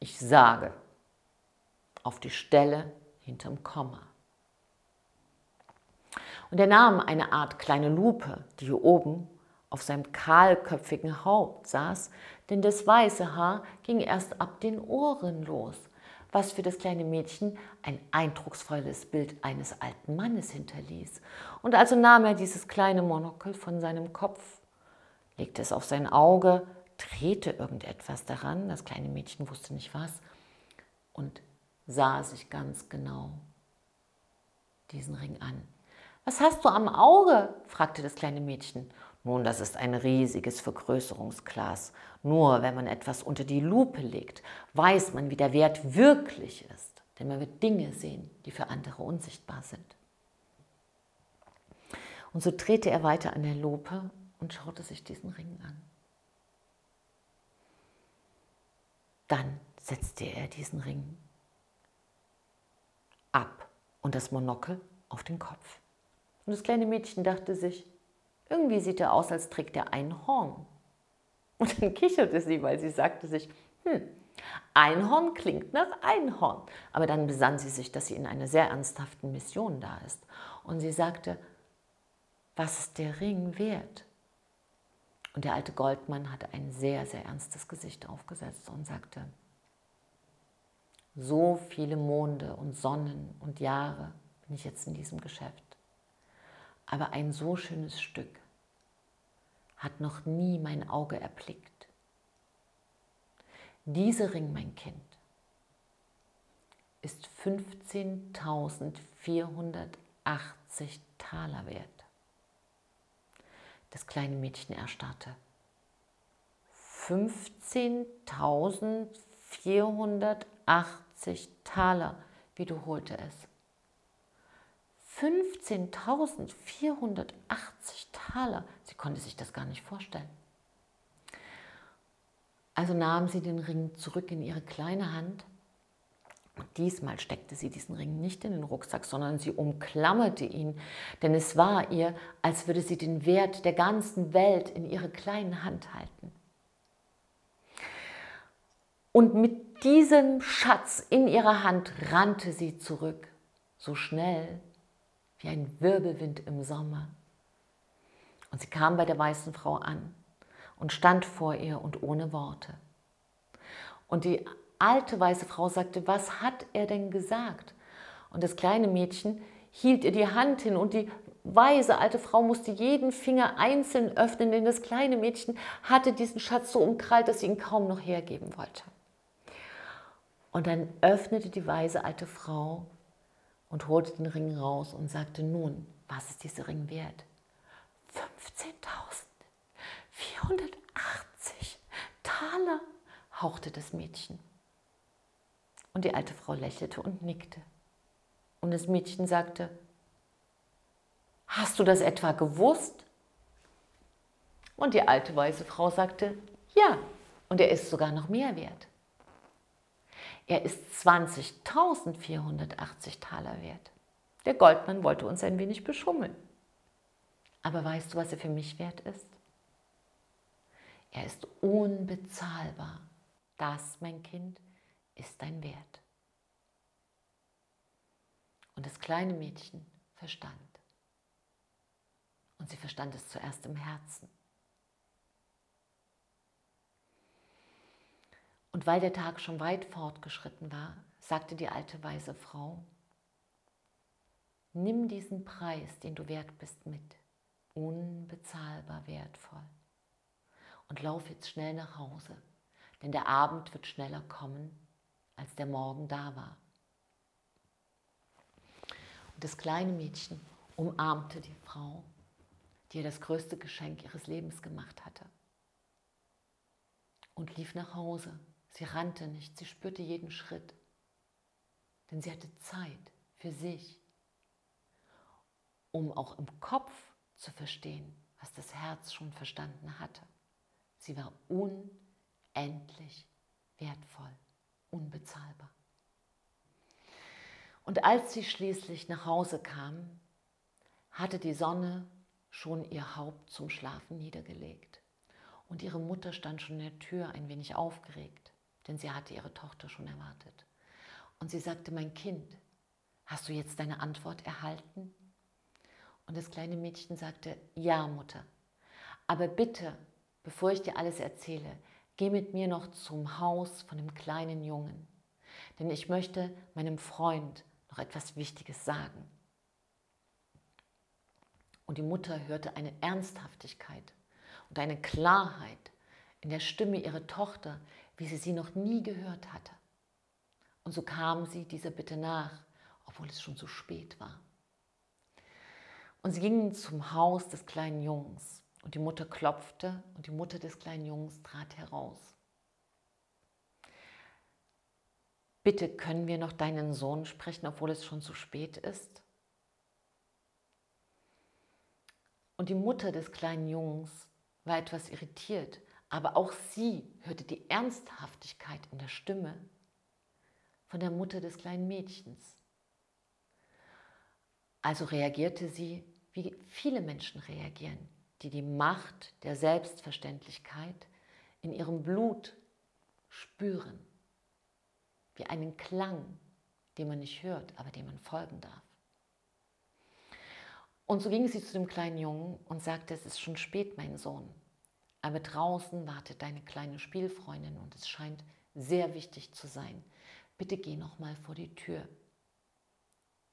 Speaker 1: Ich sage auf die Stelle hinterm Komma. Und er nahm eine Art kleine Lupe, die hier oben auf seinem kahlköpfigen Haupt saß, denn das weiße Haar ging erst ab den Ohren los, was für das kleine Mädchen ein eindrucksvolles Bild eines alten Mannes hinterließ. Und also nahm er dieses kleine Monokel von seinem Kopf legte es auf sein Auge, drehte irgendetwas daran, das kleine Mädchen wusste nicht was, und sah sich ganz genau diesen Ring an. Was hast du am Auge? fragte das kleine Mädchen. Nun, das ist ein riesiges Vergrößerungsglas. Nur wenn man etwas unter die Lupe legt, weiß man, wie der Wert wirklich ist. Denn man wird Dinge sehen, die für andere unsichtbar sind. Und so drehte er weiter an der Lupe und schaute sich diesen Ring an. Dann setzte er diesen Ring ab und das Monokel auf den Kopf. Und das kleine Mädchen dachte sich, irgendwie sieht er aus, als trägt er ein Horn. Und dann kicherte sie, weil sie sagte sich, hm, Einhorn klingt nach Einhorn. Aber dann besann sie sich, dass sie in einer sehr ernsthaften Mission da ist. Und sie sagte, was ist der Ring wert? Und der alte Goldmann hatte ein sehr, sehr ernstes Gesicht aufgesetzt und sagte, so viele Monde und Sonnen und Jahre bin ich jetzt in diesem Geschäft. Aber ein so schönes Stück hat noch nie mein Auge erblickt. Dieser Ring, mein Kind, ist 15.480 Taler wert. Das kleine Mädchen erstarrte. 15.480 Taler, wiederholte es. 15.480 Taler. Sie konnte sich das gar nicht vorstellen. Also nahm sie den Ring zurück in ihre kleine Hand. Diesmal steckte sie diesen Ring nicht in den Rucksack, sondern sie umklammerte ihn, denn es war ihr, als würde sie den Wert der ganzen Welt in ihre kleinen Hand halten. Und mit diesem Schatz in ihrer Hand rannte sie zurück, so schnell wie ein Wirbelwind im Sommer. Und sie kam bei der weißen Frau an und stand vor ihr und ohne Worte. Und die alte weiße Frau sagte, was hat er denn gesagt? Und das kleine Mädchen hielt ihr die Hand hin und die weise alte Frau musste jeden Finger einzeln öffnen, denn das kleine Mädchen hatte diesen Schatz so umkrallt, dass sie ihn kaum noch hergeben wollte. Und dann öffnete die weise alte Frau und holte den Ring raus und sagte, nun, was ist dieser Ring wert? 15.480 Taler, hauchte das Mädchen. Und die alte Frau lächelte und nickte. Und das Mädchen sagte, Hast du das etwa gewusst? Und die alte weiße Frau sagte, ja, und er ist sogar noch mehr wert. Er ist 20.480 Taler wert. Der Goldmann wollte uns ein wenig beschummeln. Aber weißt du, was er für mich wert ist? Er ist unbezahlbar. Das, mein Kind, ist dein Wert. Und das kleine Mädchen verstand. Und sie verstand es zuerst im Herzen. Und weil der Tag schon weit fortgeschritten war, sagte die alte weise Frau, nimm diesen Preis, den du wert bist, mit, unbezahlbar wertvoll. Und lauf jetzt schnell nach Hause, denn der Abend wird schneller kommen, als der Morgen da war. Und das kleine Mädchen umarmte die Frau, die ihr das größte Geschenk ihres Lebens gemacht hatte, und lief nach Hause Sie rannte nicht, sie spürte jeden Schritt, denn sie hatte Zeit für sich, um auch im Kopf zu verstehen, was das Herz schon verstanden hatte. Sie war unendlich wertvoll, unbezahlbar. Und als sie schließlich nach Hause kam, hatte die Sonne schon ihr Haupt zum Schlafen niedergelegt und ihre Mutter stand schon in der Tür ein wenig aufgeregt denn sie hatte ihre Tochter schon erwartet. Und sie sagte, mein Kind, hast du jetzt deine Antwort erhalten? Und das kleine Mädchen sagte, ja, Mutter. Aber bitte, bevor ich dir alles erzähle, geh mit mir noch zum Haus von dem kleinen Jungen. Denn ich möchte meinem Freund noch etwas Wichtiges sagen. Und die Mutter hörte eine Ernsthaftigkeit und eine Klarheit in der Stimme ihrer Tochter, wie sie sie noch nie gehört hatte. Und so kam sie dieser Bitte nach, obwohl es schon zu spät war. Und sie gingen zum Haus des kleinen Jungs. Und die Mutter klopfte und die Mutter des kleinen Jungs trat heraus. Bitte können wir noch deinen Sohn sprechen, obwohl es schon zu spät ist? Und die Mutter des kleinen Jungs war etwas irritiert, aber auch sie hörte die Ernsthaftigkeit in der Stimme von der Mutter des kleinen Mädchens. Also reagierte sie, wie viele Menschen reagieren, die die Macht der Selbstverständlichkeit in ihrem Blut spüren, wie einen Klang, den man nicht hört, aber dem man folgen darf. Und so ging sie zu dem kleinen Jungen und sagte, es ist schon spät, mein Sohn, aber draußen wartet deine kleine Spielfreundin und es scheint sehr wichtig zu sein. Bitte geh noch mal vor die Tür,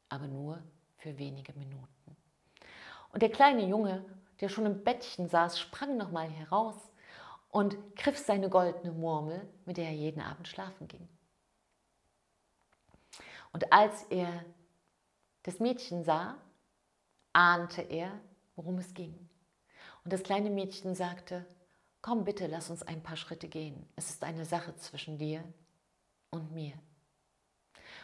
Speaker 1: aber nur für wenige Minuten. Und der kleine Junge, der schon im Bettchen saß, sprang noch mal heraus und griff seine goldene Murmel, mit der er jeden Abend schlafen ging. Und als er das Mädchen sah, ahnte er, worum es ging. Und das kleine Mädchen sagte, komm bitte, lass uns ein paar Schritte gehen. Es ist eine Sache zwischen dir und mir.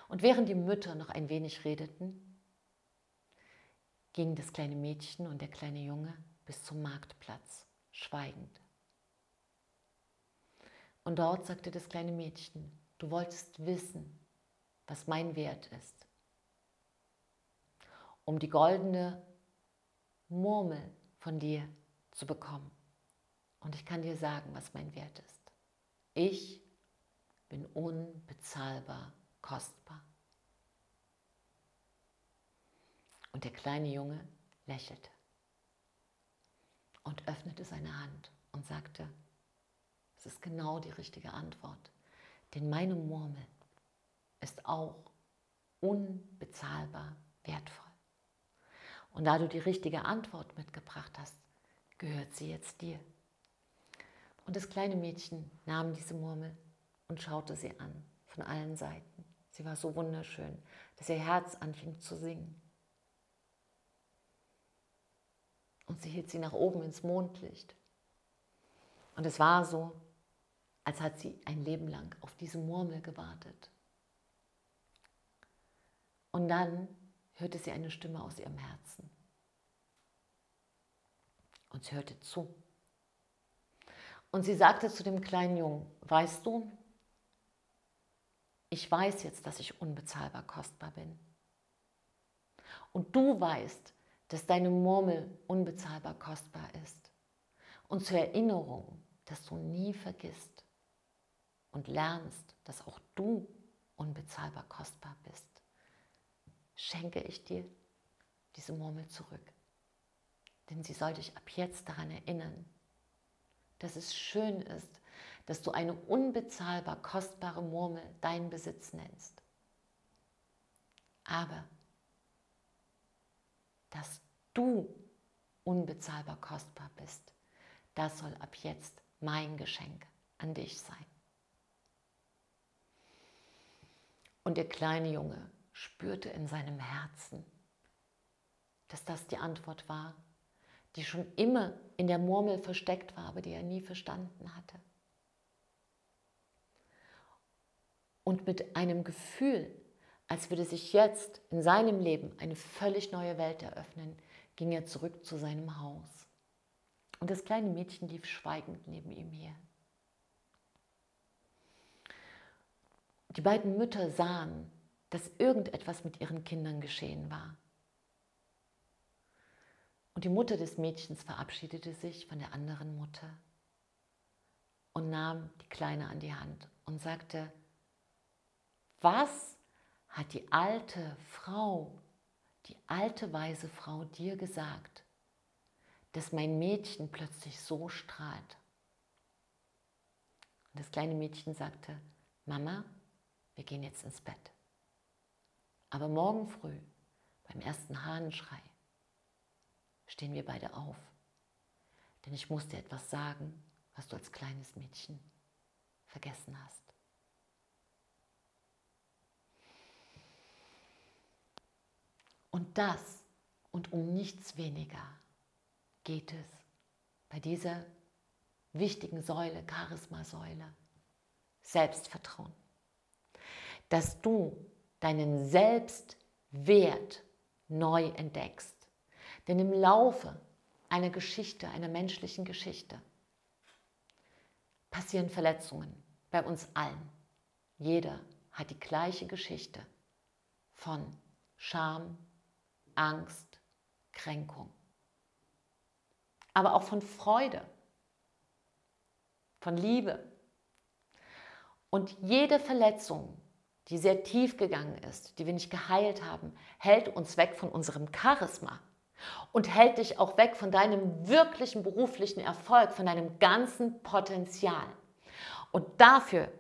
Speaker 1: Und während die Mütter noch ein wenig redeten, ging das kleine Mädchen und der kleine Junge bis zum Marktplatz, schweigend. Und dort sagte das kleine Mädchen, du wolltest wissen, was mein Wert ist. Um die goldene Murmel von dir zu bekommen. Und ich kann dir sagen, was mein Wert ist. Ich bin unbezahlbar kostbar. Und der kleine Junge lächelte und öffnete seine Hand und sagte, es ist genau die richtige Antwort, denn meine Murmel ist auch unbezahlbar wertvoll. Und da du die richtige Antwort mitgebracht hast, gehört sie jetzt dir. Und das kleine Mädchen nahm diese Murmel und schaute sie an von allen Seiten. Sie war so wunderschön, dass ihr Herz anfing zu singen. Und sie hielt sie nach oben ins Mondlicht. Und es war so, als hat sie ein Leben lang auf diese Murmel gewartet. Und dann hörte sie eine Stimme aus ihrem Herzen. Und sie hörte zu. Und sie sagte zu dem kleinen Jungen, weißt du, ich weiß jetzt, dass ich unbezahlbar kostbar bin. Und du weißt, dass deine Murmel unbezahlbar kostbar ist. Und zur Erinnerung, dass du nie vergisst und lernst, dass auch du unbezahlbar kostbar bist, schenke ich dir diese Murmel zurück. Denn sie soll dich ab jetzt daran erinnern, dass es schön ist, dass du eine unbezahlbar kostbare Murmel deinen Besitz nennst. Aber dass du unbezahlbar kostbar bist, das soll ab jetzt mein Geschenk an dich sein. Und der kleine Junge spürte in seinem Herzen, dass das die Antwort war, die schon immer in der Murmel versteckt war, aber die er nie verstanden hatte. Und mit einem Gefühl, als würde sich jetzt in seinem Leben eine völlig neue Welt eröffnen, ging er zurück zu seinem Haus. Und das kleine Mädchen lief schweigend neben ihm her. Die beiden Mütter sahen, dass irgendetwas mit ihren Kindern geschehen war. Und die Mutter des Mädchens verabschiedete sich von der anderen Mutter und nahm die Kleine an die Hand und sagte, was hat die alte Frau, die alte weise Frau dir gesagt, dass mein Mädchen plötzlich so strahlt? Und das kleine Mädchen sagte, Mama, wir gehen jetzt ins Bett. Aber morgen früh, beim ersten Hahnenschrei, stehen wir beide auf. Denn ich muss dir etwas sagen, was du als kleines Mädchen vergessen hast. Und das und um nichts weniger geht es bei dieser wichtigen Säule, Charisma-Säule, Selbstvertrauen. Dass du deinen Selbstwert neu entdeckst. Denn im Laufe einer Geschichte, einer menschlichen Geschichte, passieren Verletzungen bei uns allen. Jeder hat die gleiche Geschichte von Scham, Angst, Kränkung. Aber auch von Freude, von Liebe. Und jede Verletzung, die sehr tief gegangen ist, die wir nicht geheilt haben, hält uns weg von unserem Charisma und hält dich auch weg von deinem wirklichen beruflichen Erfolg, von deinem ganzen Potenzial. Und dafür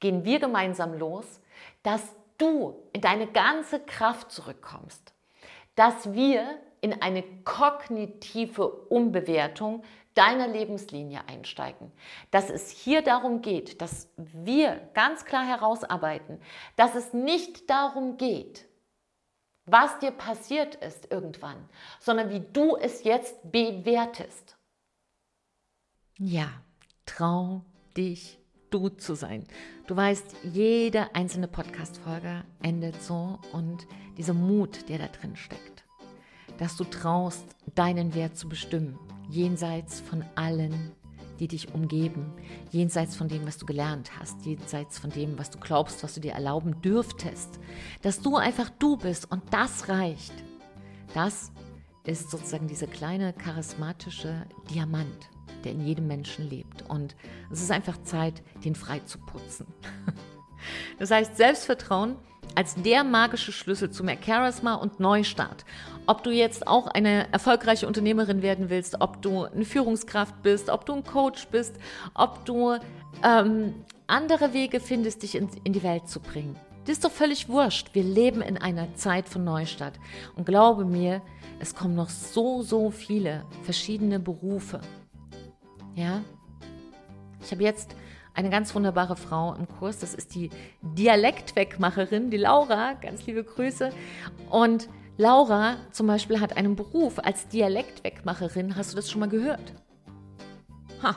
Speaker 1: gehen wir gemeinsam los, dass du in deine ganze Kraft zurückkommst, dass wir in eine kognitive Umbewertung deiner Lebenslinie einsteigen. Dass es hier darum geht, dass wir ganz klar herausarbeiten, dass es nicht darum geht, was dir passiert ist irgendwann, sondern wie du es jetzt bewertest. Ja, trau dich, du zu sein. Du weißt, jede einzelne Podcast-Folge endet so und dieser Mut, der da drin steckt, dass du traust, deinen Wert zu bestimmen, jenseits von allen, die dich umgeben, jenseits von dem, was du gelernt hast, jenseits von dem, was du glaubst, was du dir erlauben dürftest, dass du einfach du bist und das reicht. Das ist sozusagen dieser kleine charismatische Diamant, der in jedem Menschen lebt. Und es ist einfach Zeit, den frei zu putzen. <laughs> Das heißt, Selbstvertrauen als der magische Schlüssel zu mehr Charisma und Neustart. Ob du jetzt auch eine erfolgreiche Unternehmerin werden willst, ob du eine Führungskraft bist, ob du ein Coach bist, ob du ähm, andere Wege findest, dich in, in die Welt zu bringen. Das ist doch völlig wurscht. Wir leben in einer Zeit von Neustart. Und glaube mir, es kommen noch so, so viele verschiedene Berufe. Ja? Ich habe jetzt eine ganz wunderbare Frau im Kurs. Das ist die Dialektwegmacherin, die Laura. Ganz liebe Grüße. Und Laura zum Beispiel hat einen Beruf als Dialektwegmacherin. Hast du das schon mal gehört? Ha.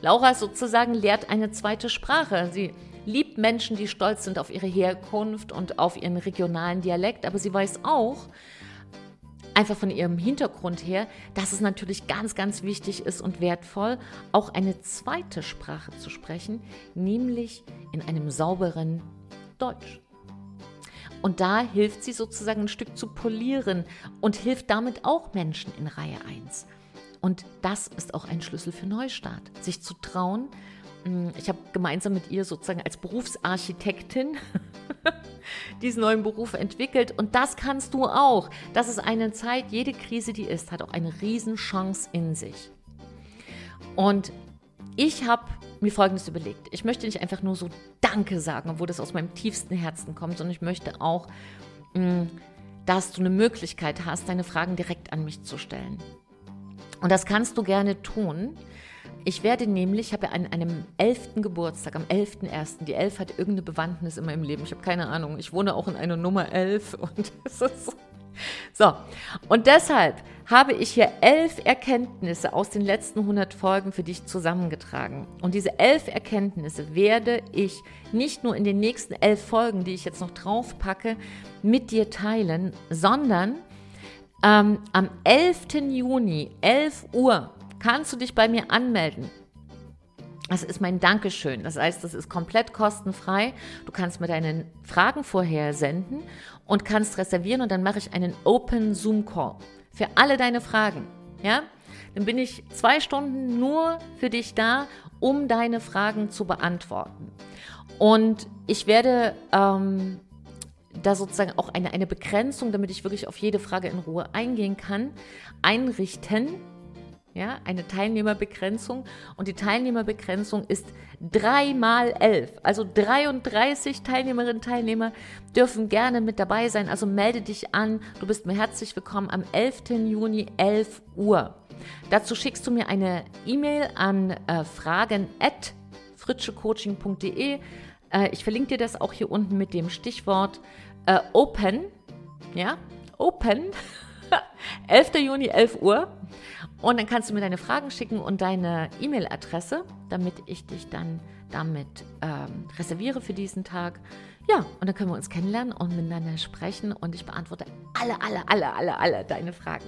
Speaker 1: Laura sozusagen lehrt eine zweite Sprache. Sie liebt Menschen, die stolz sind auf ihre Herkunft und auf ihren regionalen Dialekt, aber sie weiß auch, einfach von ihrem Hintergrund her, dass es natürlich ganz, ganz wichtig ist und wertvoll, auch eine zweite Sprache zu sprechen, nämlich in einem sauberen Deutsch. Und da hilft sie sozusagen ein Stück zu polieren und hilft damit auch Menschen in Reihe 1. Und das ist auch ein Schlüssel für Neustart, sich zu trauen. Hm, ich habe gemeinsam mit ihr sozusagen als Berufsarchitektin <laughs> diesen neuen Beruf entwickelt. Und das kannst du auch. Das ist eine Zeit, jede Krise, die ist, hat auch eine Riesenchance in sich. Und ich habe mir Folgendes überlegt. Ich möchte nicht einfach nur so Danke sagen, obwohl das aus meinem tiefsten Herzen kommt, sondern ich möchte auch, mm, dass du eine Möglichkeit hast, deine Fragen direkt an mich zu stellen. Und das kannst du gerne tun. Ich werde nämlich, ich habe ja an einem 11. Geburtstag, am 11.01., die 11 hat irgendeine Bewandtnis in meinem Leben. Ich habe keine Ahnung. Ich wohne auch in einer Nummer 11 <laughs> und es ist so. Und deshalb habe ich hier elf Erkenntnisse aus den letzten 100 Folgen für dich zusammengetragen. Und diese elf Erkenntnisse werde ich nicht nur in den nächsten elf Folgen, die ich jetzt noch drauf packe, mit dir teilen, sondern ähm, am 11. Juni, 11 Uhr, kannst du dich bei mir anmelden. Das ist mein Dankeschön. Das heißt, das ist komplett kostenfrei. Du kannst mir deine Fragen vorher senden und kannst reservieren und dann mache ich einen Open Zoom Call für alle deine Fragen. Ja? Dann bin ich zwei Stunden nur für dich da, um deine Fragen zu beantworten. Und ich werde ähm, da sozusagen auch eine, eine Begrenzung, damit ich wirklich auf jede Frage in Ruhe eingehen kann, einrichten ja, eine Teilnehmerbegrenzung. Und die Teilnehmerbegrenzung ist 3 mal 11. Also 33 Teilnehmerinnen und Teilnehmer dürfen gerne mit dabei sein. Also melde dich an. Du bist mir herzlich willkommen am 11. Juni, 11 Uhr. Dazu schickst du mir eine E-Mail an äh, fragen at fritschecoaching.de. Äh, ich verlinke dir das auch hier unten mit dem Stichwort äh, Open. Ja, Open. <laughs> 11. Juni, 11 Uhr. Und dann kannst du mir deine Fragen schicken und deine E-Mail-Adresse, damit ich dich dann damit ähm, reserviere für diesen Tag. Ja, und dann können wir uns kennenlernen und miteinander sprechen und ich beantworte alle, alle, alle, alle, alle deine Fragen.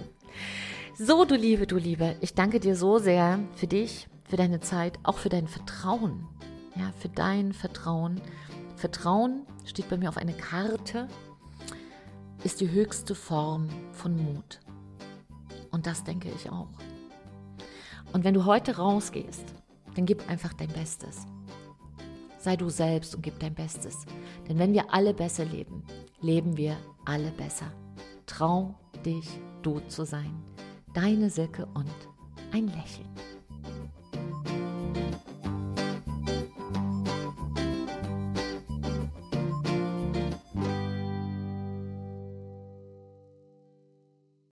Speaker 1: So, du Liebe, du Liebe, ich danke dir so sehr für dich, für deine Zeit, auch für dein Vertrauen. Ja, für dein Vertrauen. Vertrauen steht bei mir auf einer Karte, ist die höchste Form von Mut. Und das denke ich auch. Und wenn du heute rausgehst, dann gib einfach dein Bestes. Sei du selbst und gib dein Bestes. Denn wenn wir alle besser leben, leben wir alle besser. Trau dich, du zu sein. Deine Silke und ein Lächeln.